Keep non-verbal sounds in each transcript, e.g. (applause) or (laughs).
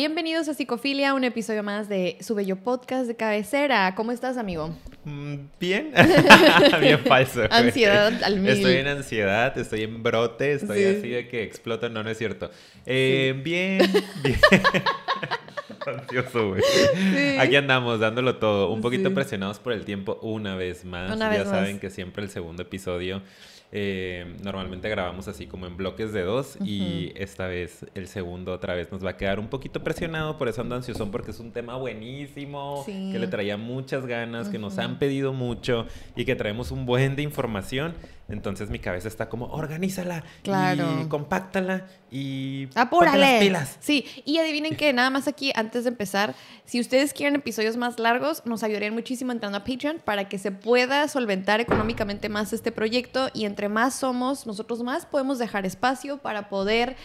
Bienvenidos a Psicofilia, un episodio más de su bello podcast de cabecera. ¿Cómo estás, amigo? Mm, Bien, (laughs) (laughs) bien falso. güey. Ansiedad al mil. Estoy en ansiedad, estoy en brote, estoy Sí. así de que exploto. No, no es cierto. Eh, Bien, (laughs) bien. Ansioso, güey. Sí. Aquí andamos dándolo todo, un poquito presionados por el tiempo una vez más. Una ya vez saben más. que siempre el segundo episodio eh, normalmente grabamos así como en bloques de dos y esta vez el segundo otra vez nos va a quedar un poquito presionado, por eso ando ansiosón porque es un tema buenísimo, Sí. que le traía muchas ganas, que nos han pedido mucho y que traemos un buen de información. Entonces mi cabeza está como, organízala Claro. y compáctala y ¡Apúrale! las pilas. Sí, y adivinen que nada más aquí, antes de empezar, si ustedes quieren episodios más largos, nos ayudarían muchísimo entrando a Patreon para que se pueda solventar económicamente más este proyecto y entre más somos, nosotros más podemos dejar espacio para poder,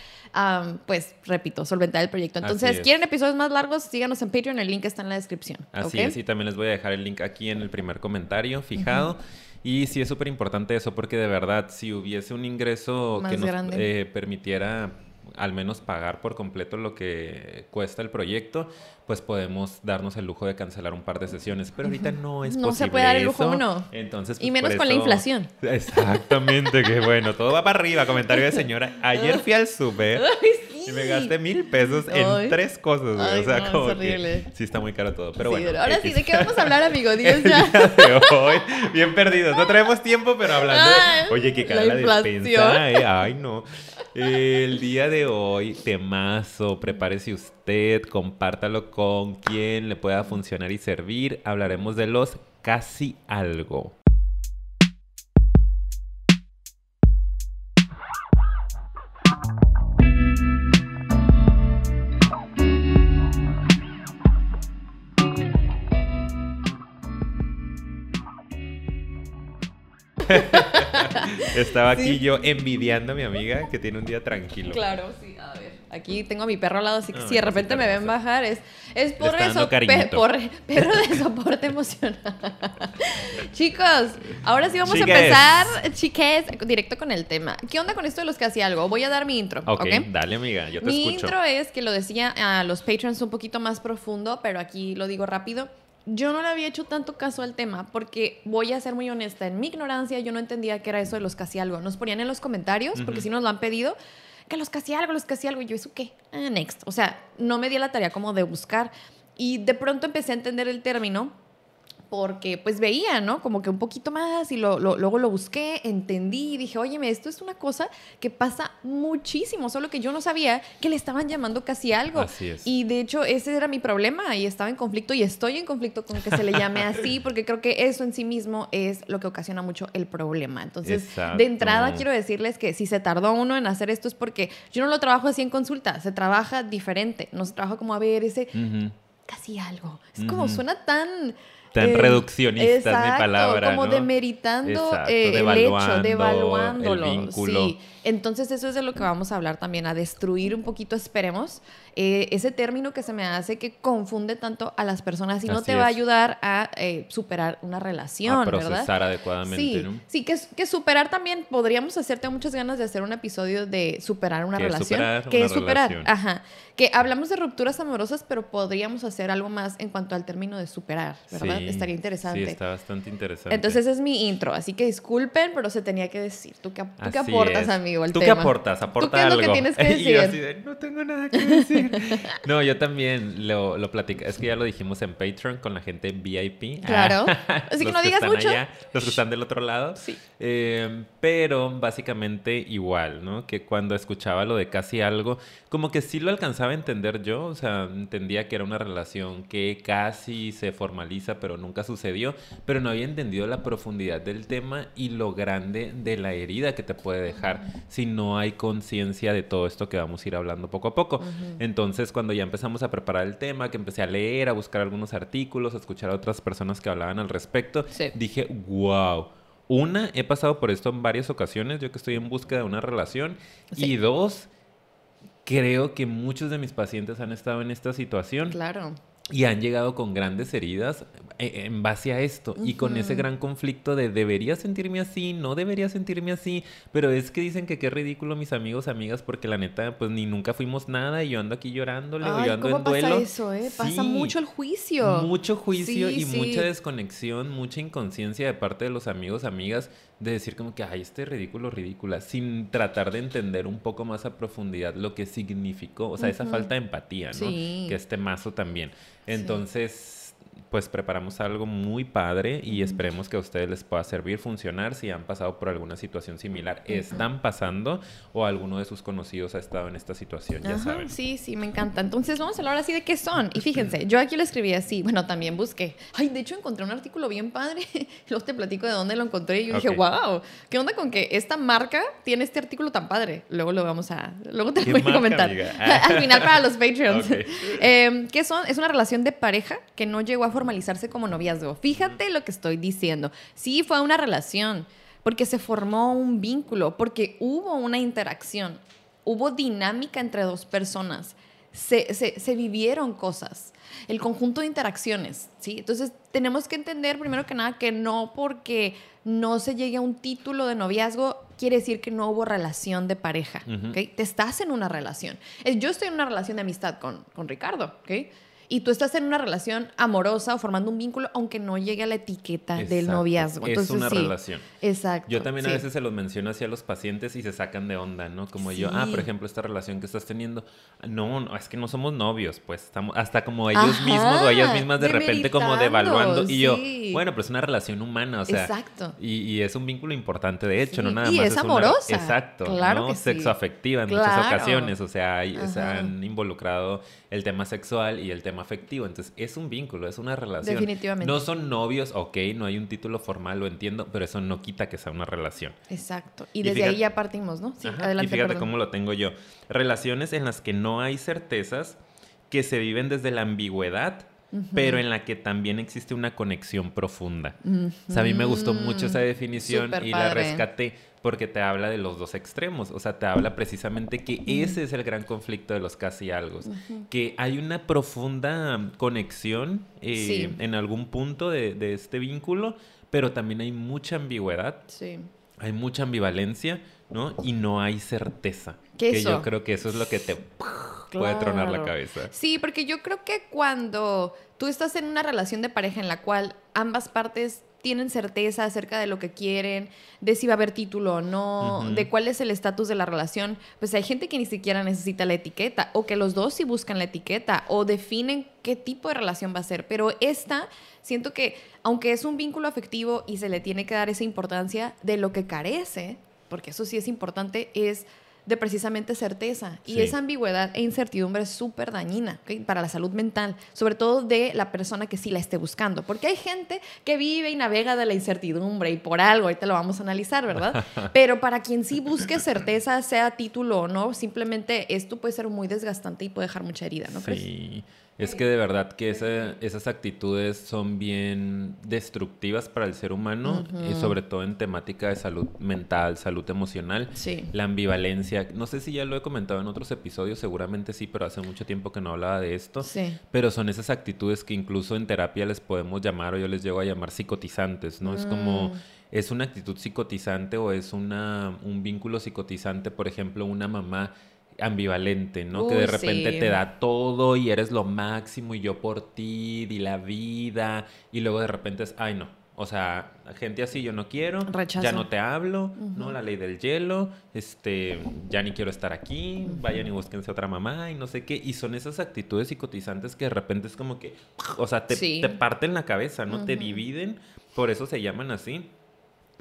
pues, repito, solventar el proyecto. Entonces, es. ¿quieren episodios más largos? Síganos en Patreon, el link está en la descripción. Así ¿ok? es, y también les voy a dejar el link aquí en el primer comentario fijado. Y sí es súper importante eso porque de verdad, si hubiese un ingreso Más que nos eh, permitiera al menos pagar por completo lo que cuesta el proyecto, pues podemos darnos el lujo de cancelar un par de sesiones. Pero ahorita no es No se posible puede dar el lujo eso. uno. Entonces, Y pues, menos con la inflación. (laughs) Exactamente, que bueno, todo va para arriba. Comentario de señora. Ayer fui al súper (laughs) sí. y me gasté mil pesos en Ay. tres cosas, güey. O sea, no, es como que horrible. sí está muy caro todo. Pero Sí, bueno. ahora sí. ¿de qué vamos a hablar, amigo? (laughs) Dios ya. día de hoy, bien perdidos. No traemos tiempo, pero hablando Ay. Oye, que cara la la, despensa, eh. Ay, no. El día de hoy, temazo. Prepárese usted, compártalo con quien le pueda funcionar y servir. Hablaremos de los casi algo. (laughs) Estaba aquí Sí. yo envidiando a mi amiga que tiene un día tranquilo. Claro, sí, a ver. Aquí tengo a mi perro al lado, así que Ay, si de repente me ven bajar, es, es por eso, pe- por perro de soporte emocional. (laughs) Chicos, ahora sí vamos Chiques. a empezar, chiques, directo con el tema. ¿Qué onda con esto de los que hacía algo? Voy a dar mi intro, ¿ok? Ok, dale amiga, yo te Mi escucho. intro es que lo decía a los patrons un poquito más profundo, pero aquí lo digo rápido. Yo no le había hecho tanto caso al tema porque voy a ser muy honesta. En mi ignorancia, yo no entendía qué era eso de los casi algo. Nos ponían en los comentarios, porque si nos lo han pedido, que los casi algo, los casi algo. Y yo, ¿eso qué? Ah, next. O sea, no me di la tarea como de buscar. Y de pronto empecé a entender el término porque pues veía, ¿no? Como que un poquito más y lo, lo- luego lo busqué, entendí y dije, óyeme, esto es una cosa que pasa muchísimo, solo que yo no sabía que le estaban llamando casi algo. Así es. Y de hecho ese era mi problema y estaba en conflicto y estoy en conflicto con que se le llame así (laughs) porque creo que eso en sí mismo es lo que ocasiona mucho el problema. Entonces, Exacto. de entrada quiero decirles que si se tardó uno en hacer esto es porque yo no lo trabajo así en consulta, se trabaja diferente, no se trabaja como a ver ese casi algo. Es como suena tan... Tan eh, reduccionista es mi exacto, palabra, Como ¿no? demeritando Exacto, eh, el hecho, devaluándolo. el vínculo. Sí. Entonces eso es de lo que vamos a hablar también, a destruir un poquito, esperemos, eh, ese término que se me hace que confunde tanto a las personas y no te va a ayudar a eh, superar una relación, a ¿verdad? procesar adecuadamente, Sí, ¿no? sí que, que superar también, podríamos hacerte muchas ganas de hacer un episodio de superar una ¿Qué es relación. superar ¿Qué una es superar? relación? Ajá. Que hablamos de rupturas amorosas, pero podríamos hacer algo más en cuanto al término de superar, ¿verdad? Sí, Estaría interesante. Sí, está bastante interesante. Entonces es mi intro, así que disculpen, pero se tenía que decir. ¿Tú qué, tú qué aportas, es. amigo, al ¿Tú tema? qué aportas? Aporta ¿Tú qué es lo algo. que tienes (laughs) que Y yo así de, no tengo nada que decir. (laughs) no, yo también lo, lo platico. Es que ya lo dijimos en Patreon con la gente VIP. Claro. Ah, (laughs) Así que no digas están mucho. allá, los que están del otro lado. Sí. Eh, pero básicamente igual, ¿no? Que cuando escuchaba lo de casi algo, como que sí lo alcanzaba a entender yo. O sea, entendía que era una relación que casi se formaliza, pero nunca sucedió. Pero no había entendido la profundidad del tema y lo grande de la herida que te puede dejar si no hay conciencia de todo esto que vamos a ir hablando poco a poco. Entonces, cuando ya empezamos a preparar el tema, que empecé a leer, a buscar algunos artículos, a escuchar a otras personas que hablaban al respecto, Sí. dije, wow. Una, he pasado por esto en varias ocasiones, yo que estoy en búsqueda de una relación. Sí. Y dos, creo que muchos de mis pacientes han estado en esta situación Claro. y han llegado con grandes heridas. Eh, en base a esto y con ese gran conflicto de debería sentirme así, no debería sentirme así, pero es que dicen que qué ridículo mis amigos, amigas, porque la neta, pues ni nunca fuimos nada y yo ando aquí llorándole o yo ando ¿cómo en duelo. pasa eso, eh? Pasa mucho el juicio. Mucho juicio Sí, y sí. mucha desconexión, mucha inconsciencia de parte de los amigos, amigas, de decir como que, ay, este ridículo, ridícula, sin tratar de entender un poco más a profundidad lo que significó, o sea, esa falta de empatía, ¿no? Que este mazo también. Entonces, pues preparamos algo muy padre y esperemos que a ustedes les pueda servir, funcionar si han pasado por alguna situación similar, están pasando o alguno de sus conocidos ha estado en esta situación, ya Ajá, saben. Sí, sí, me encanta. Entonces vamos a hablar así de qué son. Y fíjense, yo aquí lo escribí así. Bueno, también busqué. Ay, de hecho encontré un artículo bien padre. (laughs) Luego te platico de dónde lo encontré. Y yo dije, Ok. wow, ¿qué onda con que esta marca tiene este artículo tan padre? Luego lo vamos a. Luego te lo ¿Qué voy a comentar. (laughs) Al final para los (laughs) Patreons. Eh, ¿Qué son? Es una relación de pareja que no llegó a formalizarse como noviazgo. Fíjate lo que estoy diciendo. Sí, fue una relación, porque se formó un vínculo, porque hubo una interacción, hubo dinámica entre dos personas, se, se- se vivieron cosas, el conjunto de interacciones, ¿sí? Entonces tenemos que entender primero que nada que no porque no se llegue a un título de noviazgo quiere decir que no hubo relación de pareja, Ujú. ¿ok? Te estás en una relación. Eh, Yo estoy en una relación de amistad con, con Ricardo, ¿ok? Y tú estás en una relación amorosa o formando un vínculo, aunque no llegue a la etiqueta del noviazgo. Es Entonces, una sí. relación. Exacto. Yo también a veces se los menciono así a los pacientes y se sacan de onda, ¿no? Como yo, ah, por ejemplo, esta relación que estás teniendo, no, no, es que no somos novios, pues estamos hasta como ellos Ajá, mismos o ellas mismas de repente como devaluando y yo, bueno, pero es una relación humana, o sea, Exacto. y, y es un vínculo importante de hecho, no nada y más es una- amorosa, exacto, claro ¿no? que. Sexoafectiva en muchas ocasiones, o sea, hay- se han involucrado el tema sexual y el tema afectivo, entonces es un vínculo, es una relación. Definitivamente. No son novios, ok, no hay un título formal, lo entiendo, pero eso no quita que sea una relación. Exacto. Y Y desde fíjate- ahí ya partimos, ¿no? Sí, Ajá, adelante. y fíjate perdón. cómo lo tengo yo. Relaciones en las que no hay certezas, que se viven desde la ambigüedad, pero en la que también existe una conexión profunda. O sea, a mí me gustó mucho esa definición y la rescaté porque te habla de los dos extremos. O sea, te habla precisamente que ese es el gran conflicto de los casi algo. Que hay una profunda conexión eh, Sí. en algún punto de, de este vínculo, pero también hay mucha ambigüedad Sí. hay mucha ambivalencia, ¿no? Y no hay certeza. ¿Qué que eso? yo creo que eso es lo que te (laughs) puede tronar la Claro. cabeza. Sí, porque yo creo que cuando tú estás en una relación de pareja en la cual ambas partes tienen certeza acerca de lo que quieren, de si va a haber título o no, de cuál es el estatus de la relación, pues hay gente que ni siquiera necesita la etiqueta, o que los dos sí buscan la etiqueta, o definen qué tipo de relación va a ser. Pero esta, siento que, aunque es un vínculo afectivo y se le tiene que dar esa importancia de lo que carece, porque eso sí es importante, es de precisamente certeza. Y esa ambigüedad e incertidumbre es súper dañina para la salud mental, sobre todo de la persona que sí la esté buscando. Porque hay gente que vive y navega de la incertidumbre y por algo, ahorita lo vamos a analizar, ¿verdad? (laughs) Pero para quien sí busque certeza, sea título o no, simplemente esto puede ser muy desgastante y puede dejar mucha herida, ¿no crees? Sí. Es que de verdad que esa- esas actitudes son bien destructivas para el ser humano, y sobre todo en temática de salud mental, salud emocional. Sí. La ambivalencia, no sé si ya lo he comentado en otros episodios, seguramente sí, pero hace mucho tiempo que no hablaba de esto. Sí. Pero son esas actitudes que incluso en terapia les podemos llamar o yo les llego a llamar psicotizantes, ¿no? Es como, Mm. es una actitud psicotizante o es una, un vínculo psicotizante, por ejemplo, una mamá ambivalente, ¿no? que de repente sí. te da todo y eres lo máximo y yo por ti, di la vida y luego de repente es, ay no, o sea, gente así yo no quiero, Rechazo. ya no te hablo, ¿no? La ley del hielo, este, ya ni quiero estar aquí, vayan y búsquense otra mamá y no sé qué. Y son esas actitudes psicotizantes que de repente es como que, o sea, te, Sí. te parten la cabeza, ¿no? Te dividen, por eso se llaman así.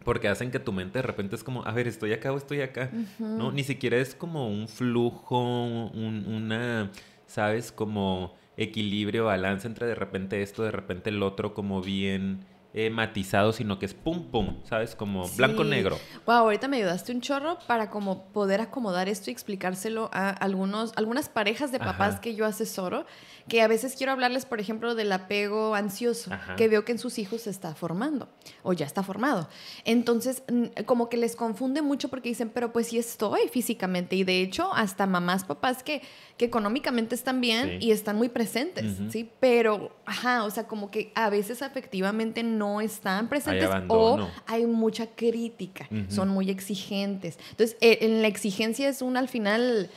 Porque hacen que tu mente de repente es como, a ver, estoy acá o estoy acá. ¿No? Ni siquiera es como un flujo, un- una, ¿sabes? Como equilibrio, balance entre de repente esto, de repente el otro, como bien eh, matizado, sino que es pum pum, ¿sabes? Como blanco-negro. Wow, ahorita me ayudaste un chorro para como poder acomodar esto y explicárselo a algunos, algunas parejas de papás que yo asesoro, que a veces quiero hablarles, por ejemplo, del apego ansioso, que veo que en sus hijos se está formando o ya está formado. Entonces, como que les confunde mucho porque dicen, pero pues sí estoy físicamente. Y de hecho, hasta mamás, papás que, que económicamente están bien y están muy presentes, ¿sí? Pero, ajá, o sea, como que a veces efectivamente no están presentes o hay mucha crítica, son muy exigentes. Entonces, eh, en la exigencia es un al final...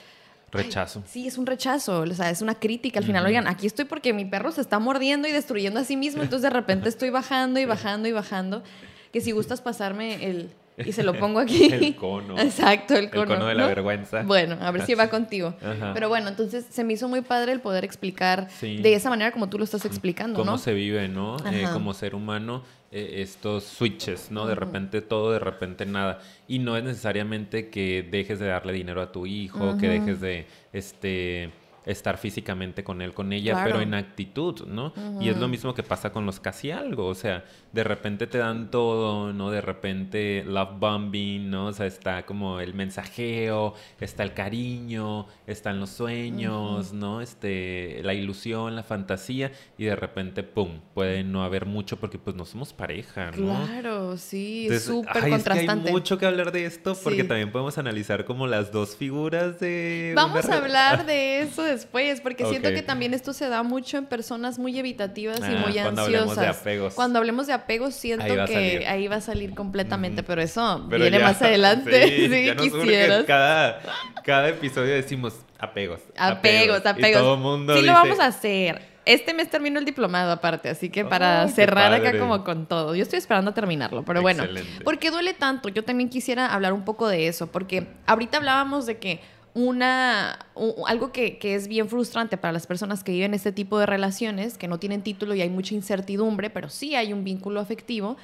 Rechazo. sí, es un rechazo, o sea, es una crítica. Al final, oigan, aquí estoy porque mi perro se está mordiendo y destruyendo a sí mismo, entonces de repente estoy bajando y bajando y bajando. Que si gustas pasarme el, y se lo pongo aquí. (laughs) el cono. Exacto, el cono. El cono de la vergüenza. Bueno, a ver si va contigo. Pero bueno, entonces se me hizo muy padre el poder explicar de esa manera como tú lo estás explicando, Cómo se vive, ¿no? Eh, como ser humano, eh, estos switches, ¿no? De repente todo, de repente nada. Y no es necesariamente que dejes de darle dinero a tu hijo, que dejes de, este estar físicamente con él, con ella, pero en actitud, ¿no? Y es lo mismo que pasa con los casi algo, o sea, de repente te dan todo, ¿no? De repente love bombing, ¿no? O sea, está como el mensajeo, está el cariño, están los sueños, ¿no? Este, la ilusión, la fantasía, y de repente, ¡pum! Puede no haber mucho porque pues no somos pareja, ¿no? Claro, sí, súper contrastante. hay mucho que hablar de esto porque también podemos analizar como las dos figuras de... Vamos a hablar (laughs) de eso después, porque siento que también esto se da mucho en personas muy evitativas y ah, muy cuando ansiosas. Hablemos de apegos. Cuando hablemos de apegos, siento que ahí va a salir completamente, pero eso viene más adelante. (laughs) Sí, (laughs) quisieras. Cada, cada episodio decimos apegos. Apegos, apegos. Y todo mundo Sí, lo vamos a hacer. Este mes termino el diplomado aparte, así que para cerrar acá como con todo. Yo estoy esperando a terminarlo, pero bueno, ¿por qué duele tanto? Yo también quisiera hablar un poco de eso, porque ahorita hablábamos de que una, algo que, es bien frustrante para las personas que viven este tipo de relaciones, que no tienen título y hay mucha incertidumbre, pero sí hay un vínculo afectivo,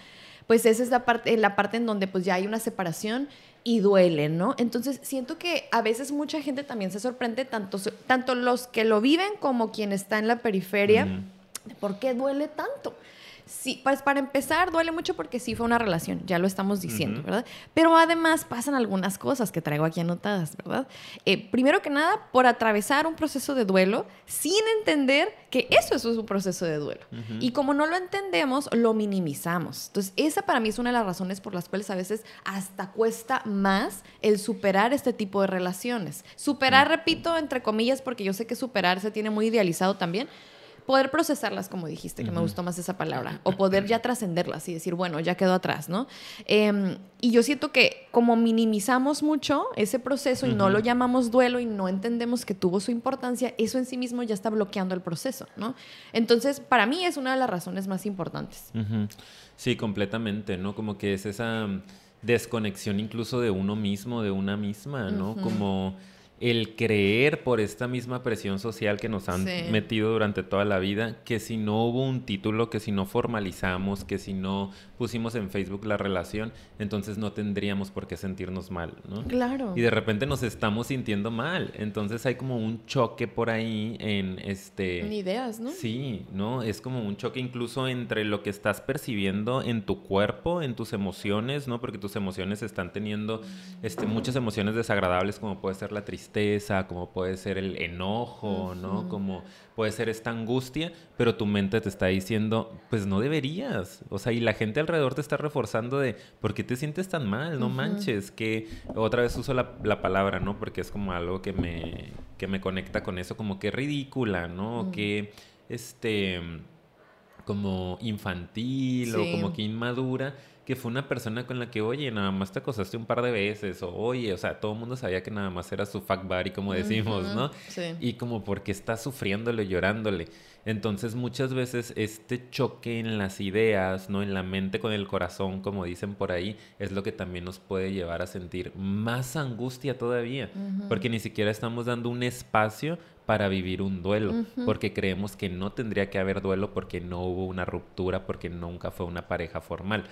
pues esa es la parte, la parte en donde pues ya hay una separación y duele, ¿no? Entonces siento que a veces mucha gente también se sorprende, tanto, tanto los que lo viven como quien está en la periferia, ¿por qué duele tanto? Sí, pues para empezar duele mucho porque sí fue una relación, ya lo estamos diciendo, ¿verdad? Pero además pasan algunas cosas que traigo aquí anotadas, ¿verdad? Eh, primero que nada, por atravesar un proceso de duelo sin entender que eso es un proceso de duelo. Y como no lo entendemos, lo minimizamos. Entonces, esa para mí es una de las razones por las cuales a veces hasta cuesta más el superar este tipo de relaciones. Superar, repito, entre comillas, porque yo sé que superar se tiene muy idealizado también, poder procesarlas, como dijiste, que me gustó más esa palabra, o poder ya trascenderlas y decir, bueno, ya quedó atrás, ¿no? Em, y yo siento que como minimizamos mucho ese proceso y no lo llamamos duelo y no entendemos que tuvo su importancia, eso en sí mismo ya está bloqueando el proceso, ¿no? Entonces, para mí es una de las razones más importantes. Sí, completamente, ¿no? Como que es esa desconexión incluso de uno mismo, de una misma, ¿no? Como el creer por esta misma presión social que nos han metido durante toda la vida, que si no hubo un título, que si no formalizamos, que si no pusimos en Facebook la relación, entonces no tendríamos por qué sentirnos mal, ¿no? Claro. Y de repente nos estamos sintiendo mal, entonces hay como un choque por ahí en este... En ideas, ¿no? Sí, ¿no? Es como un choque incluso entre lo que estás percibiendo en tu cuerpo, en tus emociones, ¿no? Porque tus emociones están teniendo este, muchas emociones desagradables como puede ser la tristeza, como puede ser el enojo, ¿no? Como puede ser esta angustia, pero tu mente te está diciendo, pues no deberías. O sea, y la gente alrededor te está reforzando de, ¿por qué te sientes tan mal? No manches, que otra vez uso la, palabra, ¿no? Porque es como algo que me, que me conecta con eso, como que ridícula, ¿no? Que, este, como infantil o como que inmadura que fue una persona con la que, oye, nada más te acosaste un par de veces, o oye, o sea, todo el mundo sabía que nada más era su fuck buddy, como decimos, ¿no? Sí. Y como porque está sufriéndole, llorándole. Entonces muchas veces este choque en las ideas, ¿no? En la mente con el corazón, como dicen por ahí, es lo que también nos puede llevar a sentir más angustia todavía, porque ni siquiera estamos dando un espacio para vivir un duelo, porque creemos que no tendría que haber duelo porque no hubo una ruptura, porque nunca fue una pareja formal.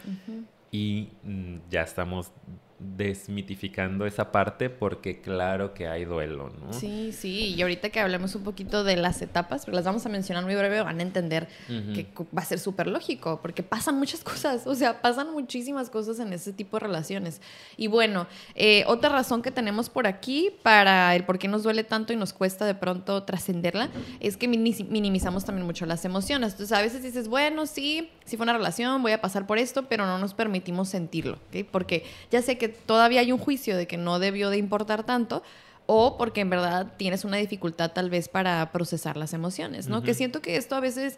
Y mm, ya estamos desmitificando esa parte porque claro que hay duelo, ¿no? Sí, sí, y ahorita que hablemos un poquito de las etapas, porque las vamos a mencionar muy breve, van a entender que va a ser súper lógico, porque pasan muchas (laughs) cosas, o sea, pasan muchísimas cosas en ese tipo de relaciones. Y bueno, eh, otra razón que tenemos por aquí para el por qué nos duele tanto y nos cuesta de pronto trascenderla es que minimizamos también mucho las emociones. Entonces a veces dices, bueno, sí, sí fue una relación, voy a pasar por esto, pero no nos permitimos sentirlo, ¿ok? Porque ya sé que todavía hay un juicio de que no debió de importar tanto, o porque en verdad tienes una dificultad tal vez para procesar las emociones, ¿no? Que siento que esto a veces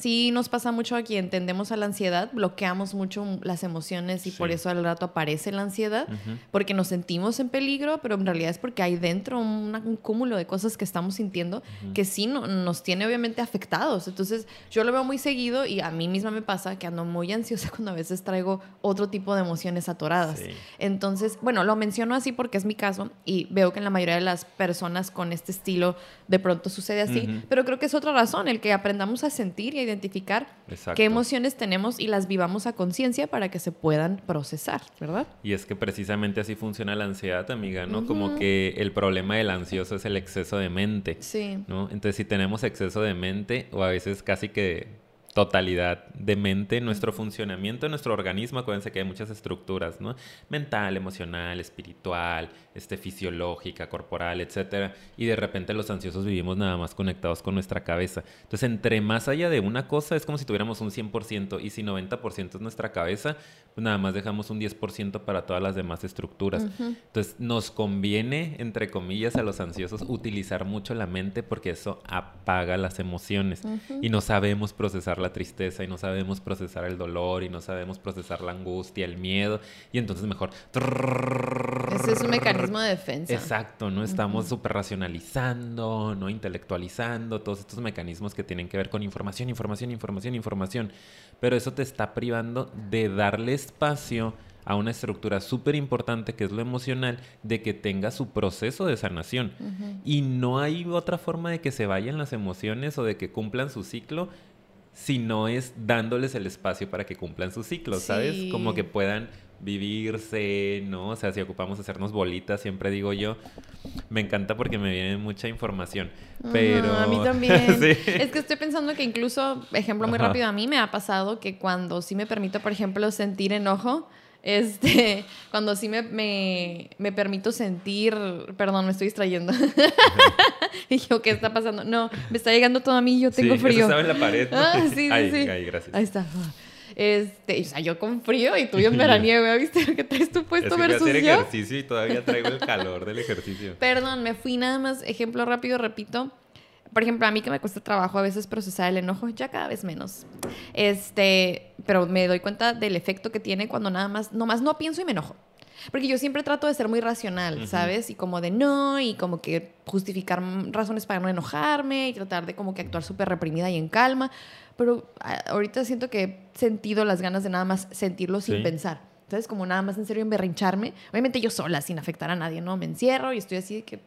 sí nos pasa mucho aquí, entendemos a la ansiedad, bloqueamos mucho las emociones y por eso al rato aparece la ansiedad, porque nos sentimos en peligro, pero en realidad es porque hay dentro un, cúmulo de cosas que estamos sintiendo que sí no, nos tiene obviamente afectados. Entonces yo lo veo muy seguido y a mí misma me pasa que ando muy ansiosa (laughs) cuando a veces traigo otro tipo de emociones atoradas. Entonces, bueno, lo menciono así porque es mi caso y veo que en la mayoría de las personas con este estilo de pronto sucede así, pero creo que es otra razón, el que aprendamos a sentir y a identificar qué emociones tenemos y las vivamos a conciencia para que se puedan procesar, ¿verdad? Y es que precisamente así funciona la ansiedad, amiga, ¿no? Como que el problema del ansioso es el exceso de mente. Sí. ¿no? Entonces, si tenemos exceso de mente, o a veces casi que totalidad de mente, nuestro funcionamiento, nuestro organismo, acuérdense que hay muchas estructuras, ¿no? Mental, emocional, espiritual, este, fisiológica, corporal, etcétera, y de repente los ansiosos vivimos nada más conectados con nuestra cabeza. Entonces, entre más allá de una cosa, es como si tuviéramos un 100%, y si 90% es nuestra cabeza, pues nada más dejamos un 10% para todas las demás estructuras. Entonces, nos conviene, entre comillas, a los ansiosos utilizar mucho la mente porque eso apaga las emociones y no sabemos procesar la tristeza y no sabemos procesar el dolor y no sabemos procesar la angustia, el miedo y entonces mejor... Ese es un mecanismo de defensa. Exacto, ¿no? Estamos súper racionalizando, ¿no? Intelectualizando todos estos mecanismos que tienen que ver con información, información, información, información. Pero eso te está privando de darle espacio a una estructura súper importante que es lo emocional, de que tenga su proceso de sanación. Y no hay otra forma de que se vayan las emociones o de que cumplan su ciclo si no es dándoles el espacio para que cumplan su ciclo, ¿sabes? Como que puedan vivirse, ¿no? O sea, si ocupamos hacernos bolitas, siempre digo yo, me encanta porque me viene mucha información, pero... a mí también. (laughs) Es que estoy pensando que incluso, ejemplo muy rápido, a mí me ha pasado que cuando sí me permito, por ejemplo, sentir enojo, este, (laughs) cuando sí me, me, permito sentir, perdón, me estoy distrayendo. (laughs) y yo, ¿qué está pasando? No, me está llegando todo a mí yo tengo frío. estaba en la pared. (laughs) Ah, sí, sí, ahí, Ahí, gracias. Ahí está. Este, o sea, yo con frío y tú en veraniego, ¿viste lo que traes tú puesto es que versus hacer ejercicio y todavía traigo el calor del ejercicio. Perdón, me fui nada más, ejemplo rápido, repito por ejemplo, a mí que me cuesta trabajo a veces procesar el enojo, ya cada vez menos. Este, pero me doy cuenta del efecto que tiene cuando nada más, nomás no pienso y me enojo. Porque yo siempre trato de ser muy racional, ¿sabes? Y como de no, y como que justificar razones para no enojarme, y tratar de como que actuar súper reprimida y en calma. Pero ah, ahorita siento que he sentido las ganas de nada más sentirlo sin pensar. ¿Sabes? Como nada más en serio emberrincharme. Obviamente yo sola, sin afectar a nadie, ¿no? Me encierro y estoy así de que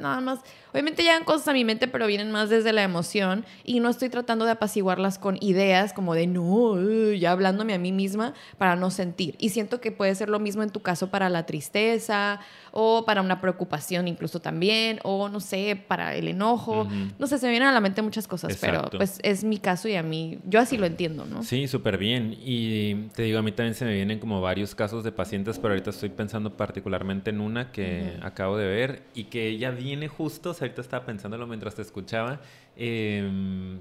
nada más. Obviamente llegan cosas a mi mente, pero vienen más desde la emoción y no estoy tratando de apaciguarlas con ideas como de no, ya hablándome a mí misma para no sentir. Y siento que puede ser lo mismo en tu caso para la tristeza o para una preocupación incluso también, o no sé, para el enojo. No sé, se me vienen a la mente muchas cosas, pero pues es mi caso y a mí, yo así lo entiendo, ¿no? Sí, súper bien. Y te digo, a mí también se me vienen como varios casos de pacientes, pero ahorita estoy pensando particularmente en una que acabo de ver y que ella viene justo, o sea, ahorita estaba pensándolo mientras te escuchaba, em,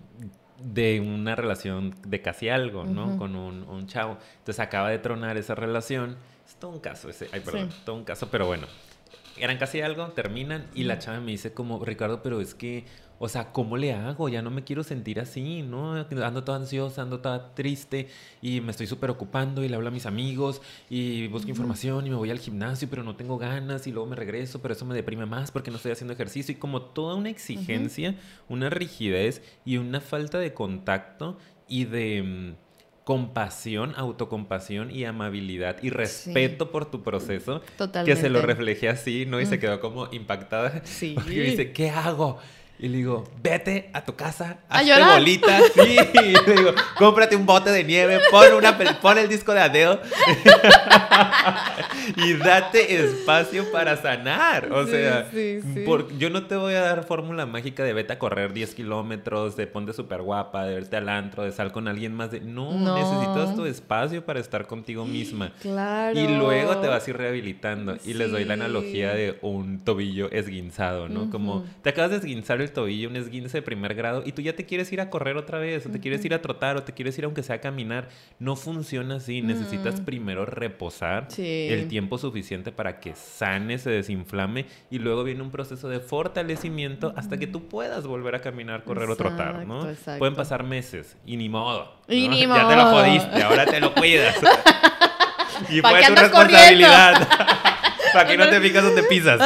de una relación de casi algo, ¿no? Con un, un, chavo. Entonces acaba de tronar esa relación. Es todo un caso ese, ay, perdón, todo un caso, pero bueno. Eran casi algo, terminan y la chava me dice como, Ricardo, pero es que o sea, ¿cómo le hago? Ya no me quiero sentir así, ¿no? Ando toda ansiosa, ando toda triste y me estoy súper ocupando y le hablo a mis amigos y busco información y me voy al gimnasio, pero no tengo ganas y luego me regreso, pero eso me deprime más porque no estoy haciendo ejercicio y como toda una exigencia, una rigidez y una falta de contacto y de mm, compasión, autocompasión y amabilidad y respeto por tu proceso. Totalmente. Que se lo refleje así, ¿no? Y se quedó como impactada. Sí. (laughs) Porque dice, ¿qué hago? Y le digo, vete a tu casa, ¿A hazte llorar? bolitas, (laughs) sí. Y le digo, cómprate un bote de nieve, pon, una, pon el disco de Adele (laughs) y date espacio para sanar. O Sí, sea, sí, sí. por- yo no te voy a dar fórmula mágica de vete a correr 10 kilómetros, de ponte súper guapa, de verte al antro, de sal con alguien más. De... No, No. necesitas tu espacio para estar contigo misma. (gasps) Claro. Y luego te vas a ir rehabilitando. Y les doy la analogía de un tobillo esguinzado, ¿no? Como te acabas de esguinzar el tobillo, un esguince de primer grado, y tú ya te quieres ir a correr otra vez, o te quieres ir a trotar, o te quieres ir aunque sea a caminar. No funciona así. Necesitas Mm. primero reposar Sí. el tiempo suficiente para que sane, se desinflame, y luego viene un proceso de fortalecimiento hasta que tú puedas volver a caminar, correr o trotar, ¿no? Exacto, exacto. Pueden pasar meses y ni modo. Y ¿no? ni (laughs) Ya te lo modo. jodiste, ahora te lo cuidas. (laughs) y ¿Pa' fue tu responsabilidad. (laughs) Para que no te fijas donde pisas.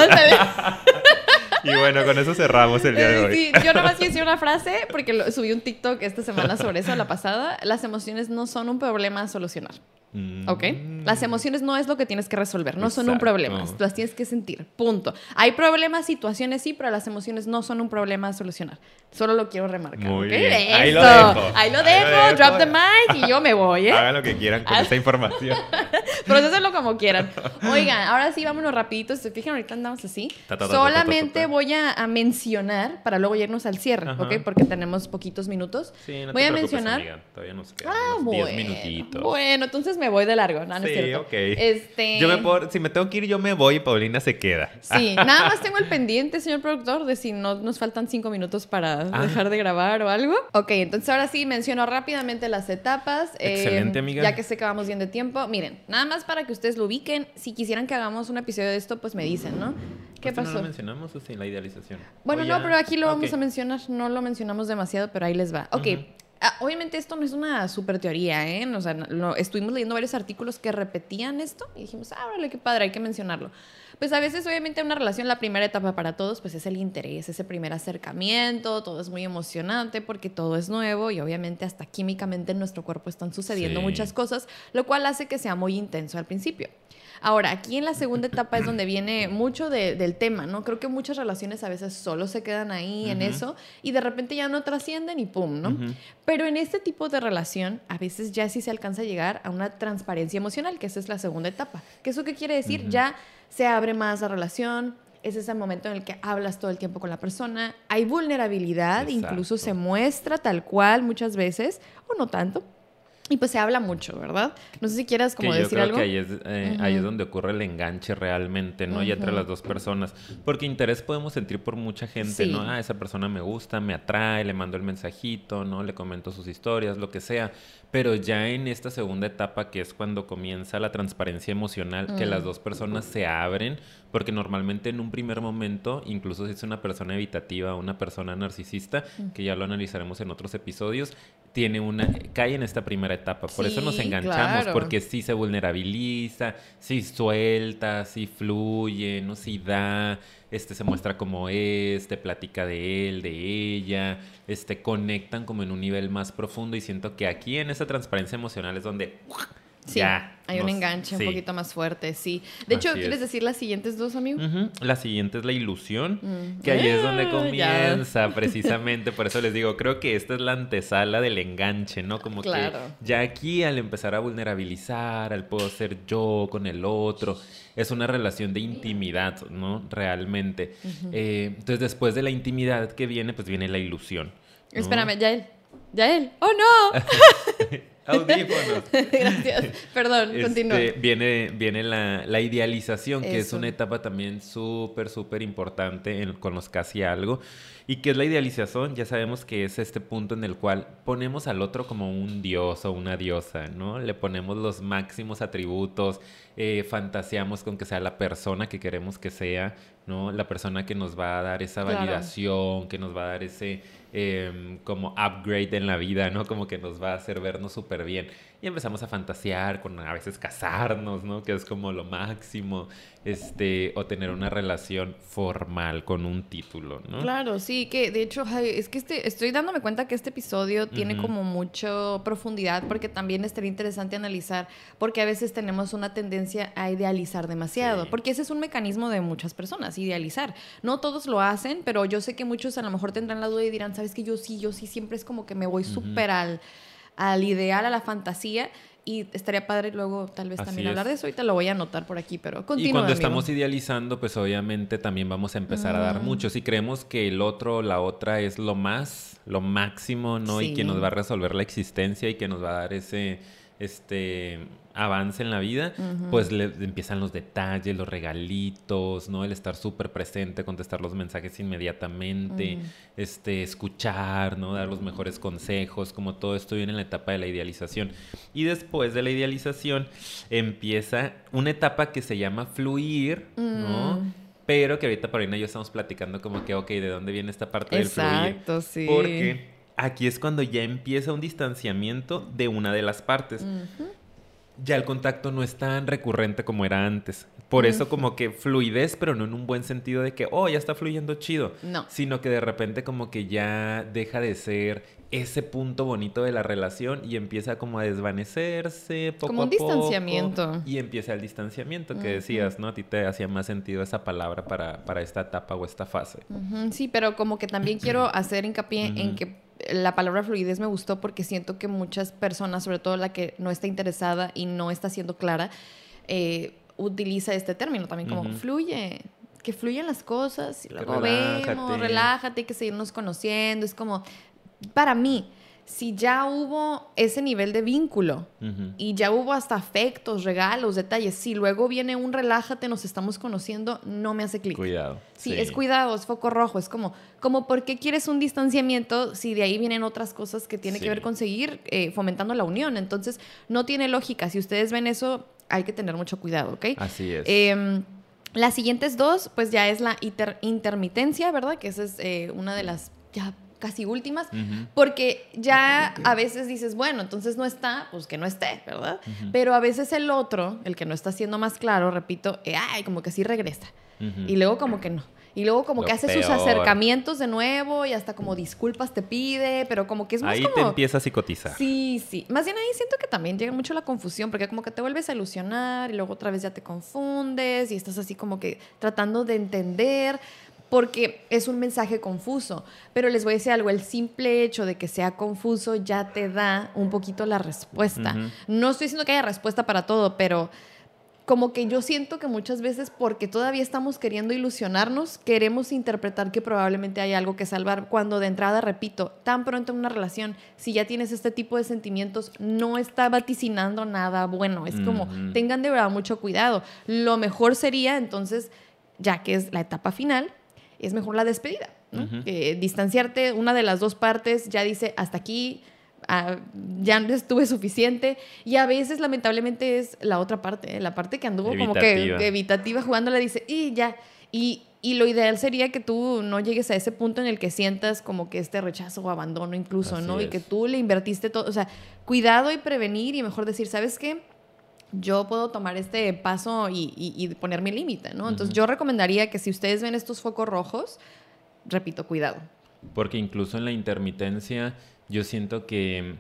Y bueno, con eso cerramos el día de hoy. Sí, yo nomás hice una frase porque subí un TikTok esta semana sobre eso, la pasada. Las emociones no son un problema a solucionar. Mm. ¿Ok? Las emociones no es lo que tienes que resolver, no son un Exacto. problema, las tienes que sentir, punto. Hay problemas, situaciones sí, pero las emociones no son un problema a solucionar. Solo lo quiero remarcar. Muy ¿ok? bien. Ahí lo dejo. Ahí lo Ahí dejo, lo dejo. drop the mic y yo me voy, ¿eh? Hagan lo que quieran con esta información. (laughs) Procésenlo como quieran. Oigan, ahora sí, vámonos rapidito. Si se fijan, ahorita andamos así. Ta, ta, ta, Solamente voy a, a mencionar para luego irnos al cierre, Ajá. ¿ok? Porque tenemos poquitos minutos. Sí, no voy te a mencionar. amiga. Todavía nos quedan Ah, unos 10 bueno. minutitos. Bueno, entonces me voy de largo. No, no es sí, cierto. ok. Este... Yo me puedo- si me tengo que ir, yo me voy y Paulina se queda. Sí, (laughs) nada más tengo el pendiente, señor productor, de si no nos faltan cinco minutos para Ah. dejar de grabar o algo. Ok, entonces ahora sí menciono rápidamente las etapas. eh, Excelente, amiga. Ya que sé que vamos bien de tiempo. Miren, nada más para que ustedes lo ubiquen. Si quisieran que hagamos un episodio de esto, pues me dicen, ¿no? ¿Qué ¿Esto pasó? ¿No lo mencionamos o sí, la idealización? Bueno, ¿O no, pero aquí lo vamos a mencionar. No lo mencionamos demasiado, pero ahí les va. Ok. Ujú. ah, obviamente esto no es una super teoría, ¿eh? O sea, no- estuvimos leyendo varios artículos que repetían esto y dijimos, ah, órale, qué padre, hay que mencionarlo. Pues a veces, obviamente, una relación, la primera etapa para todos, pues es el interés, ese primer acercamiento, todo es muy emocionante porque todo es nuevo y obviamente hasta químicamente en nuestro cuerpo están sucediendo Sí. muchas cosas, lo cual hace que sea muy intenso al principio. Ahora, aquí en la segunda etapa es donde viene mucho de- del tema, ¿no? Creo que muchas relaciones a veces solo se quedan ahí en eso y de repente ya no trascienden y pum, ¿no? Pero en este tipo de relación, a veces ya sí se alcanza a llegar a una transparencia emocional, que esa es la segunda etapa. ¿Qué eso qué quiere decir? Ya se abre más la relación, es ese momento en el que hablas todo el tiempo con la persona, hay vulnerabilidad, incluso se muestra tal cual muchas veces, o no tanto. Y pues se habla mucho, ¿verdad? No sé si quieras como que yo decir creo algo. que ahí es, eh, ahí es donde ocurre el enganche realmente, ¿no? Ya entre las dos personas. Porque interés podemos sentir por mucha gente, Sí. ¿no? Ah, esa persona me gusta, me atrae, le mando el mensajito, ¿no? Le comento sus historias, lo que sea. Pero ya en esta segunda etapa, que es cuando comienza la transparencia emocional, que Mm. las dos personas se abren, porque normalmente en un primer momento, incluso si es una persona evitativa, una persona narcisista, Mm. que ya lo analizaremos en otros episodios, tiene una cae en esta primera etapa. Por eso nos enganchamos, claro. porque sí se vulnerabiliza, sí suelta, sí fluye, no sí da, este se muestra como es, te platica de él, de ella, este conectan como en un nivel más profundo y siento que aquí en esa transparencia emocional es donde Sí, ya hay un enganche sí. un poquito más fuerte, sí. De hecho, ¿quieres es. decir las siguientes dos, amigo? Ujú. La siguiente es la ilusión, Mm. que ahí es donde Ah, ya. comienza (laughs) precisamente, por eso les digo, creo que esta es la antesala del enganche, ¿no? Como Claro. que ya aquí al empezar a vulnerabilizar, al puedo ser yo con el otro, es una relación de intimidad, ¿no? Realmente. Eh, entonces después de la intimidad que viene, pues viene la ilusión. ¿no? Espérame, Yael. Yael. ¡Oh, no! (laughs) Audífonos. (laughs) Gracias. Perdón, Este, continúa. viene viene la, la idealización, que es Eso. una etapa también súper, súper importante en- con los casi algo. ¿Y qué es la idealización? Ya sabemos que es este punto en el cual ponemos al otro como un dios o una diosa, ¿no? Le ponemos los máximos atributos, eh, fantaseamos con que sea la persona que queremos que sea, ¿no? La persona que nos va a dar esa Claro. validación, que nos va a dar ese em, como upgrade en la vida, ¿no? Como que nos va a hacer vernos súper bien. Y empezamos a fantasear con a veces casarnos, ¿no? Que es como lo máximo, este, o tener una relación formal con un título, ¿no? Claro, sí, que de hecho, es que este, estoy dándome cuenta que este episodio tiene como mucha profundidad porque también estaría interesante analizar, porque a veces tenemos una tendencia a idealizar demasiado, porque ese es un mecanismo de muchas personas, idealizar. No todos lo hacen, pero yo sé que muchos a lo mejor tendrán la duda y dirán, sabes que yo sí, yo sí, siempre es como que me voy súper al, al ideal, a la fantasía. Y estaría padre luego tal vez también hablar de eso. Ahorita lo voy a anotar por aquí, pero continúa. Y cuando estamos idealizando, pues obviamente también vamos a empezar a dar mm. mucho. Si creemos que el otro o la otra es lo más, lo máximo, ¿no? Y que nos va a resolver la existencia y que nos va a dar ese, este, avance en la vida, pues le, empiezan los detalles, los regalitos, ¿no? El estar súper presente, contestar los mensajes inmediatamente, este, escuchar, ¿no? Dar los mejores consejos, como todo esto viene en la etapa de la idealización. Y después de la idealización empieza una etapa que se llama fluir, ¿no? Mm. Pero que ahorita Paulina y yo estamos platicando como que, ok, ¿de dónde viene esta parte del fluir? Exacto, sí. Porque aquí es cuando ya empieza un distanciamiento de una de las partes ya el contacto no es tan recurrente como era antes. Por eso como que fluidez, pero no en un buen sentido de que, oh, ya está fluyendo chido. No. Sino que de repente como que ya deja de ser ese punto bonito de la relación y empieza como a desvanecerse poco como un distanciamiento. Y empieza el distanciamiento que decías, ¿no? A ti te hacía más sentido esa palabra para, para esta etapa o esta fase. Sí, pero como que también (clears throat) quiero hacer hincapié en que la palabra fluidez me gustó porque siento que muchas personas, sobre todo la que no está interesada y no está siendo clara, eh, utiliza este término también como fluye, que fluyen las cosas y luego vemos, relájate, hay que seguirnos conociendo. Es como, para mí, si ya hubo ese nivel de vínculo y ya hubo hasta afectos, regalos, detalles, si luego viene un relájate, nos estamos conociendo, no me hace clic. Cuidado. Sí, es cuidado, es foco rojo, es como, como ¿por qué quieres un distanciamiento si de ahí vienen otras cosas que tiene que ver con seguir eh, fomentando la unión? Entonces, no tiene lógica. Si ustedes ven eso, hay que tener mucho cuidado, ¿ok? Así es. Em, las siguientes dos, pues ya es la intermitencia, ¿verdad? Que esa es eh, una de las ya casi últimas, porque ya a veces dices, bueno, entonces no está, pues que no esté, ¿verdad? Pero a veces el otro, el que no está siendo más claro, repito, eh, ay, como que sí regresa. Y luego como que no. Y luego como que hace sus acercamientos de nuevo y hasta como disculpas te pide, pero como que es más ahí te empieza a psicotizar. Sí, sí. Más bien ahí siento que también llega mucho la confusión, porque como que te vuelves a ilusionar y luego otra vez ya te confundes y estás así como que tratando de entender porque es un mensaje confuso. Pero les voy a decir algo, el simple hecho de que sea confuso ya te da un poquito la respuesta. No estoy diciendo que haya respuesta para todo, pero como que yo siento que muchas veces porque todavía estamos queriendo ilusionarnos, queremos interpretar que probablemente hay algo que salvar, cuando de entrada, repito, tan pronto en una relación, si ya tienes este tipo de sentimientos, no está vaticinando nada bueno. Es como, tengan de verdad mucho cuidado. Lo mejor sería entonces, ya que es la etapa final, es mejor la despedida. distanciarte, una de las dos partes ya dice, hasta aquí, ah, ya no estuve suficiente. Y a veces, lamentablemente, es la otra parte, ¿eh? la parte que anduvo como que evitativa jugando, la dice, y ya. Y, y, lo ideal sería que tú no llegues a ese punto en el que sientas como que este rechazo o abandono incluso, ¿no? Y que tú le invertiste todo, o sea, cuidado y prevenir y mejor decir, ¿sabes qué? Yo puedo tomar este paso y, y, poner mi límite, ¿no? Entonces yo recomendaría que si ustedes ven estos focos rojos, repito, cuidado. Porque incluso en la intermitencia yo siento que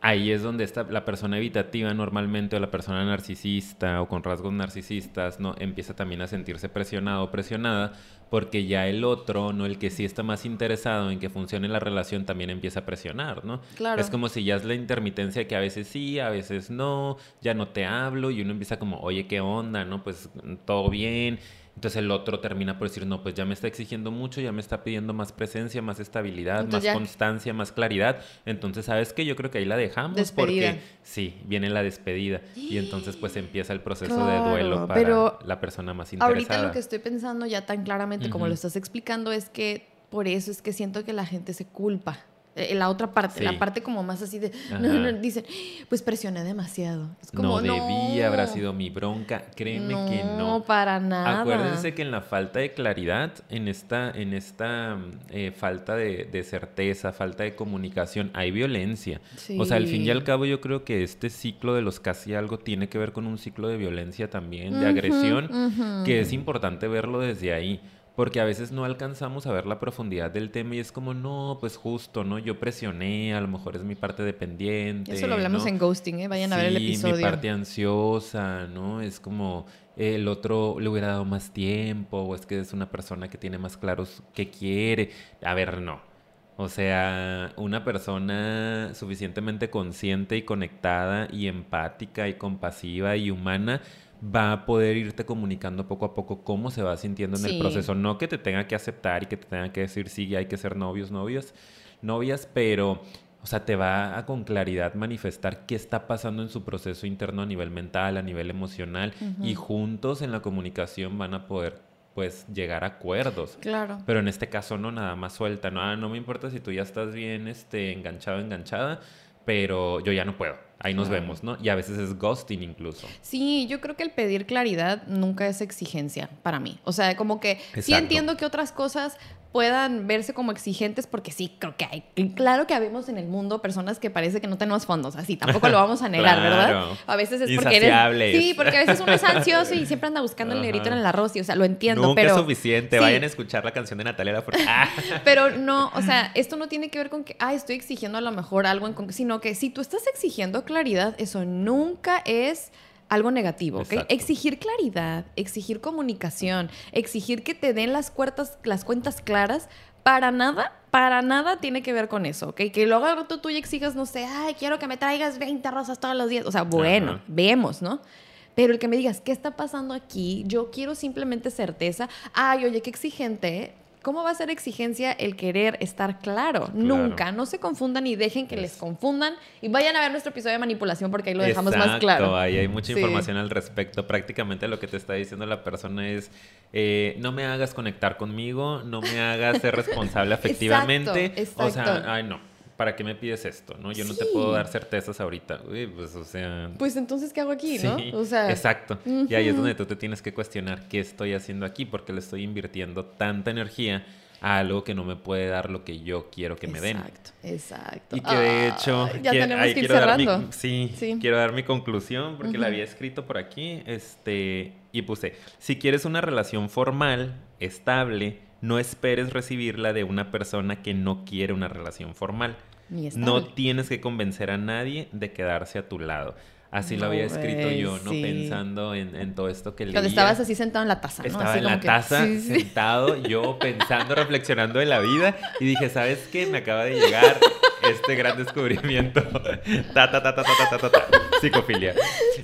ahí es donde está la persona evitativa normalmente o la persona narcisista o con rasgos narcisistas, ¿no? Empieza también a sentirse presionado o presionada porque ya el otro, ¿no? El que sí está más interesado en que funcione la relación también empieza a presionar, ¿no? Claro. Es como si ya es la intermitencia que a veces sí, a veces no, ya no te hablo y uno empieza como, oye, ¿qué onda? ¿No? Pues todo bien entonces el otro termina por decir, no, pues ya me está exigiendo mucho, ya me está pidiendo más presencia, más estabilidad, más constancia, más claridad. Entonces, ¿sabes qué? Yo creo que ahí la dejamos porque sí, viene la despedida. Y entonces pues (gasps) empieza el proceso de duelo para la persona más interesada. Ahorita lo que estoy pensando ya tan claramente como lo estás explicando es que por eso es que siento que la gente se culpa eh, la otra parte, la parte como más así de, no, no, dicen, pues presioné demasiado. Es como, no no, debía, habrá sido mi bronca. Créeme que no. para nada. Acuérdense que en la falta de claridad, en esta, en esta eh, falta de, de certeza, falta de comunicación, hay violencia. O sea, al fin y al cabo yo creo que este ciclo de los casi algo tiene que ver con un ciclo de violencia también, de agresión, que es importante verlo desde ahí. Porque a veces no alcanzamos a ver la profundidad del tema y es como, no, pues justo, ¿no? Yo presioné, a lo mejor es mi parte dependiente. Eso lo hablamos ¿no? en Ghosting, ¿eh? Vayan a ver el episodio. mi parte ansiosa, ¿no? Es como el otro le hubiera dado más tiempo o es que es una persona que tiene más claros qué quiere. A ver, no. O sea, una persona suficientemente consciente y conectada y empática y compasiva y humana va a poder irte comunicando poco a poco cómo se va sintiendo en Sí. el proceso. No que te tenga que aceptar y que te tenga que decir sí, hay que ser novios, novios, novias, pero, o sea, te va a con claridad manifestar qué está pasando en su proceso interno a nivel mental, a nivel emocional, y juntos en la comunicación van a poder, pues, llegar a acuerdos. Claro. Pero en este caso no, nada más suelta. No, ah, no me importa si tú ya estás bien este, enganchado, enganchada, pero yo ya no puedo. Ahí nos Claro. vemos, ¿no? Y a veces es ghosting incluso. Sí, yo creo que el pedir claridad nunca es exigencia para mí. O sea, como que sí entiendo que otras cosas puedan verse como exigentes porque sí, creo que hay. Claro que habemos en el mundo personas que parece que no tenemos fondos, así tampoco lo vamos a (laughs) negar, ¿verdad? A veces es porque eres. Sí, porque a veces uno es ansioso y siempre anda buscando el negrito en el arroz y o sea, lo entiendo, Nunca pero es suficiente. Sí. Vayan a escuchar la canción de Natalia Lafourcade. (laughs) Ah. Pero no, o sea, esto no tiene que ver con que, ah, estoy exigiendo a lo mejor algo en con- sino que si tú estás exigiendo claridad, eso nunca es algo negativo, ¿ok? Exacto. Exigir claridad, exigir comunicación, exigir que te den las, cuertas, las cuentas claras, para nada, para nada tiene que ver con eso, ¿ok? Que luego tú, tú ya exijas, no sé, ay, quiero que me traigas 20 rosas todos los días. O sea, bueno, Ajá. vemos, ¿no? Pero el que me digas, ¿qué está pasando aquí? Yo quiero simplemente certeza. Ay, oye, qué exigente. ¿Cómo va a ser exigencia el querer estar claro? Nunca. No se confundan y dejen que Es- les confundan. Y vayan a ver nuestro episodio de manipulación porque ahí lo dejamos más claro. Ahí hay mucha Sí. información al respecto. Prácticamente lo que te está diciendo la persona es, eh, no me hagas conectar conmigo, no me hagas ser responsable (laughs) afectivamente. Exacto, O sea, ay no, ¿para qué me pides esto? ¿no? Yo no te puedo dar certezas ahorita. Uy, pues, o sea... Pues entonces, ¿qué hago aquí, no? Sí, O sea, exacto. Y ahí es donde tú te tienes que cuestionar qué estoy haciendo aquí, porque le estoy invirtiendo tanta energía a algo que no me puede dar lo que yo quiero que me den. Exacto, exacto. Y que de hecho, Ay, ya tenemos ahí que ir quiero dar mi- cerrando. sí, Sí. quiero dar mi conclusión porque la había escrito por aquí, este, y puse, si quieres una relación formal, estable, no esperes recibirla de una persona que no quiere una relación formal. No tienes que convencer a nadie de quedarse a tu lado. Así lo había escrito yo, ¿no? Pensando en, todo esto que leía. Cuando estabas así sentado en la taza, ¿no? Estaba en la taza, sentado, yo (laughs) pensando, reflexionando de la vida. Y dije, ¿sabes qué? Me acaba de llegar este gran descubrimiento. (laughs) ta, ta, ta, ta, ta, ta, ta, ta. Psicofilia.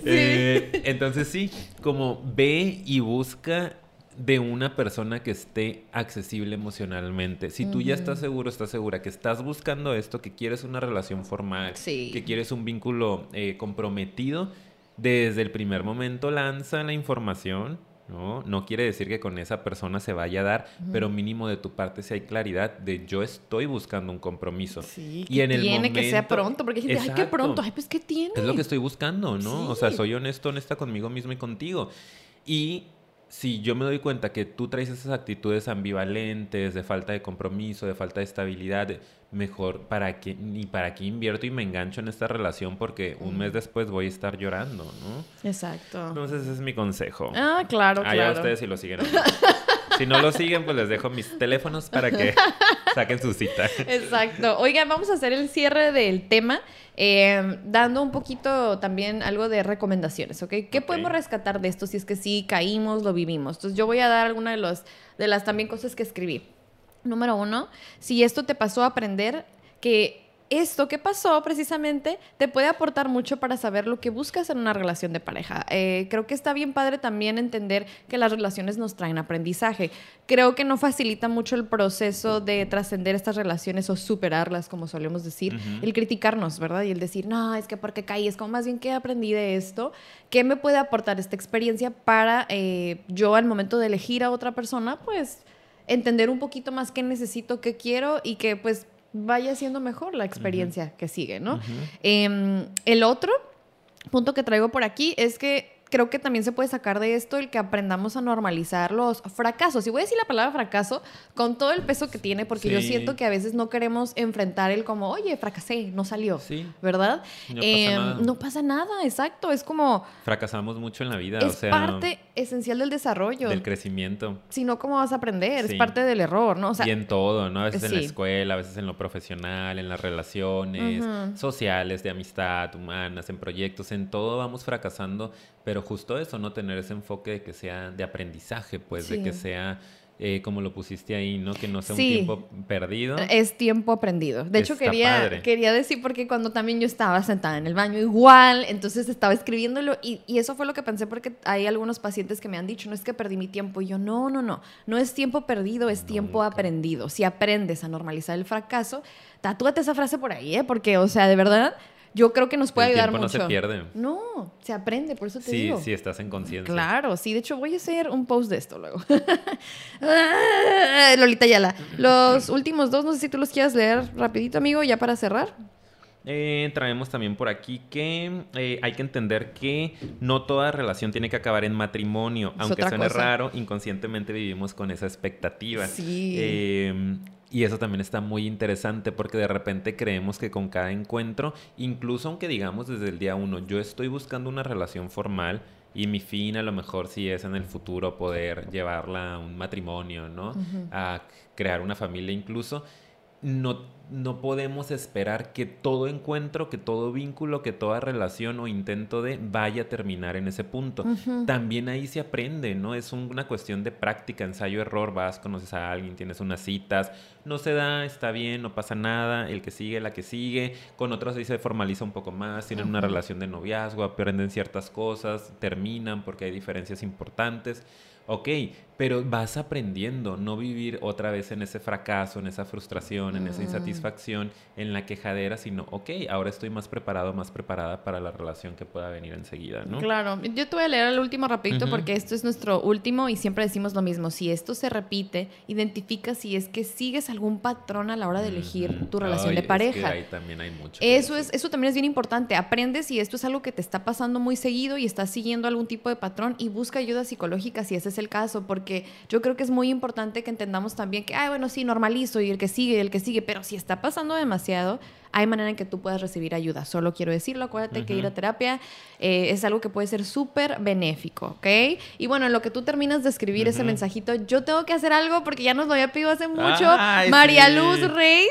Eh, entonces sí, como ve y busca de una persona que esté accesible emocionalmente. Si tú ya estás seguro, estás segura que estás buscando esto, que quieres una relación formal, Sí. que quieres un vínculo eh, comprometido, desde el primer momento lanza la información, ¿no? No quiere decir que con esa persona se vaya a dar, pero mínimo de tu parte si hay claridad de yo estoy buscando un compromiso. Sí, Y que en el tiene que momento- pronto, porque hay gente, ay, qué pronto, ay, pues, ¿qué tiene? Es lo que estoy buscando, ¿no? O sea, soy honesto, honesta conmigo mismo y contigo. Y si yo me doy cuenta que tú traes esas actitudes ambivalentes, de falta de compromiso, de falta de estabilidad, mejor para qué ni para qué invierto y me engancho en esta relación porque un mes después voy a estar llorando, ¿no? Exacto. Entonces ese es mi consejo. Ah, claro, Allá claro. ustedes si lo siguen. (laughs) si no lo siguen, pues les dejo mis teléfonos para que (laughs) saquen su cita. Exacto. Oigan, vamos a hacer el cierre del tema, eh, dando un poquito también algo de recomendaciones, ¿ok? ¿Qué podemos rescatar de esto si es que sí caímos, lo vivimos? Entonces yo voy a dar alguna de, los, de las también cosas que escribí. Número uno, si esto te pasó a aprender, que esto que pasó precisamente te puede aportar mucho para saber lo que buscas en una relación de pareja. Eh, creo que está bien padre también entender que las relaciones nos traen aprendizaje. Creo que no facilita mucho el proceso de trascender estas relaciones o superarlas, como solemos decir, el criticarnos, ¿verdad? Y el decir, no, es que porque caí, es como más bien que aprendí de esto, ¿qué me puede aportar esta experiencia para eh, yo al momento de elegir a otra persona, pues entender un poquito más qué necesito, qué quiero y que pues vaya siendo mejor la experiencia que sigue, ¿no? Em, el otro punto que traigo por aquí es que creo que también se puede sacar de esto el que aprendamos a normalizar los fracasos. Y voy a decir la palabra fracaso con todo el peso que tiene, porque yo siento que a veces no queremos enfrentar el como, oye, fracasé, no salió, sí. ¿verdad? No, pasa em, nada. no pasa nada, exacto. Es como... Fracasamos mucho en la vida, es parte esencial del desarrollo. Del crecimiento. Si no, ¿cómo vas a aprender? Es parte del error, ¿no? y en todo, ¿no? A veces en la escuela, a veces en lo profesional, en las relaciones sociales, de amistad, humanas, en proyectos, en todo vamos fracasando pero justo eso, no tener ese enfoque de que sea de aprendizaje, pues, de que sea eh, como lo pusiste ahí, ¿no? Que no sea un tiempo perdido. Es tiempo aprendido. De hecho, quería, quería decir, porque cuando también yo estaba sentada en el baño igual, entonces estaba escribiéndolo y, y, eso fue lo que pensé porque hay algunos pacientes que me han dicho, no es que perdí mi tiempo. Y yo, no, no, no, no es tiempo perdido, es tiempo aprendido. Si aprendes a normalizar el fracaso, tatúate esa frase por ahí, ¿eh? Porque, o sea, de verdad yo creo que nos puede ayudar mucho. no se pierde. No, se aprende, por eso te digo. Sí, sí, estás en conciencia. Claro, sí. De hecho, voy a hacer un post de esto luego. (laughs) Lolita Yala. Los últimos dos, no sé si tú los quieras leer rapidito, amigo, ya para cerrar. Eh, traemos también por aquí que eh, hay que entender que no toda relación tiene que acabar en matrimonio. Aunque suene raro, inconscientemente vivimos con esa expectativa. Sí. Eh, y eso también está muy interesante porque de repente creemos que con cada encuentro, incluso aunque digamos desde el día uno, yo estoy buscando una relación formal y mi fin a lo mejor sí es en el futuro poder llevarla a un matrimonio, ¿no? A crear una familia incluso, no no podemos esperar que todo encuentro, que todo vínculo, que toda relación o intento de vaya a terminar en ese punto. También ahí se aprende, ¿no? Es una cuestión de práctica, ensayo, error, vas, conoces a alguien, tienes unas citas, no se da, está bien, no pasa nada, el que sigue, la que sigue, con otros ahí se formaliza un poco más, tienen una relación de noviazgo, aprenden ciertas cosas, terminan porque hay diferencias importantes. Ok, pero vas aprendiendo, no vivir otra vez en ese fracaso, en esa frustración, en esa mm. insatisfacción, en la quejadera, sino, ok, ahora estoy más preparado, más preparada para la relación que pueda venir enseguida, ¿no? Claro, yo te voy a leer el último rapidito porque esto es nuestro último y siempre decimos lo mismo, si esto se repite, identifica si es que sigues algún patrón a la hora de elegir tu relación de pareja. ahí también hay mucho. Eso, es, eso también es bien importante, aprende si esto es algo que te está pasando muy seguido y estás siguiendo algún tipo de patrón y busca ayuda psicológica si ese es el caso, porque yo creo que es muy importante que entendamos también que, ay, bueno, sí, normalizo y el que sigue, el que sigue, pero si está pasando demasiado, hay manera en que tú puedas recibir ayuda. Solo quiero decirlo, acuérdate que ir a terapia eh, es algo que puede ser súper benéfico, ¿ok? Y bueno, en lo que tú terminas de escribir ese mensajito, yo tengo que hacer algo porque ya nos lo había pedido hace mucho. María Luz Rey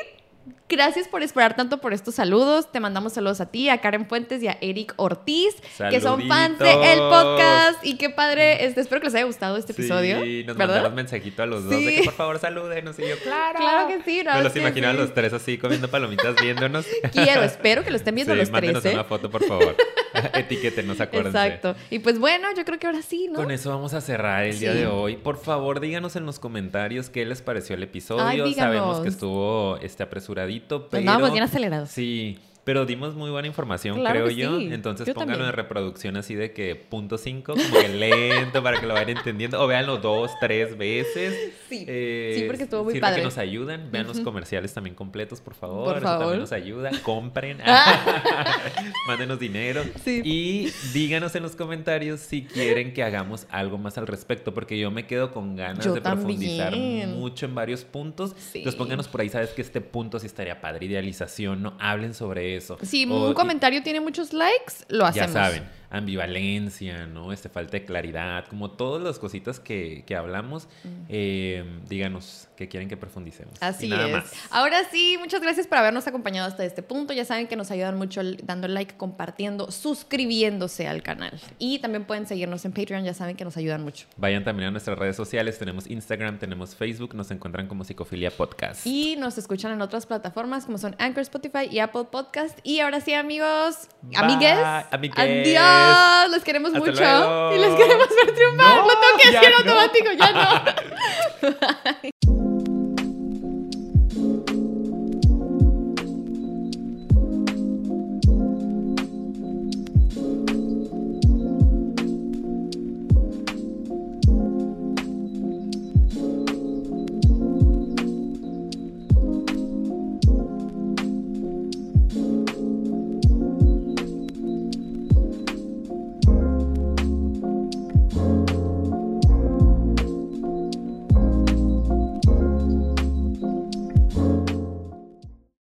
Gracias por esperar tanto por estos saludos. Te mandamos saludos a ti, a Karen Fuentes y a Eric Ortiz, que son fans del podcast. Y qué padre. Este, espero que les haya gustado este episodio. Sí, nos mandaron mensajito a los dos de que por favor salúdenos. Y yo, claro. Claro que sí. No, Me los imaginaba los tres así comiendo palomitas viéndonos. Quiero, espero que lo estén viendo los tres. Mándenos ¿eh? una foto, por favor. (laughs) (laughs) Etiquétenos, acuérdense. Exacto. Y pues bueno, yo creo que ahora sí, ¿no? Con eso vamos a cerrar el día de hoy. Por favor, díganos en los comentarios qué les pareció el episodio. Sabemos que estuvo este apresuradito, pero. Vamos bien acelerados. Sí. Pero dimos muy buena información, creo yo. Entonces pónganlo en reproducción así de que punto cinco, como que lento para que lo vayan entendiendo. O véanlo dos, tres veces. Sí, eh, sí porque estuvo muy padre. que nos ayudan. Vean los comerciales también completos, por favor. Por favor. También nos ayuda. Compren. (laughs) Mándenos dinero. Sí. Y díganos en los comentarios si quieren que hagamos algo más al respecto, porque yo me quedo con ganas de profundizar mucho en varios puntos. Entonces pónganos por ahí, sabes que este punto sí estaría padre. Idealización, ¿no? Hablen sobre eso. Si un comentario tiene muchos likes, lo hacemos. Ya saben ambivalencia, ¿no? Este falta de claridad, como todas las cositas que, que hablamos, mm. eh, díganos que quieren que profundicemos. Así es. Ahora sí, muchas gracias por habernos acompañado hasta este punto. Ya saben que nos ayudan mucho dando like, compartiendo, suscribiéndose al canal. Y también pueden seguirnos en Patreon, ya saben que nos ayudan mucho. Vayan también a nuestras redes sociales, tenemos Instagram, tenemos Facebook, nos encuentran como Psicofilia Podcast. Y nos escuchan en otras plataformas como son Anchor, Spotify y Apple Podcast. Y ahora sí, amigos, amigues, amigues. adiós les queremos mucho. Y les queremos ver triunfar. Lo tengo que decir automático, ya no. (laughs)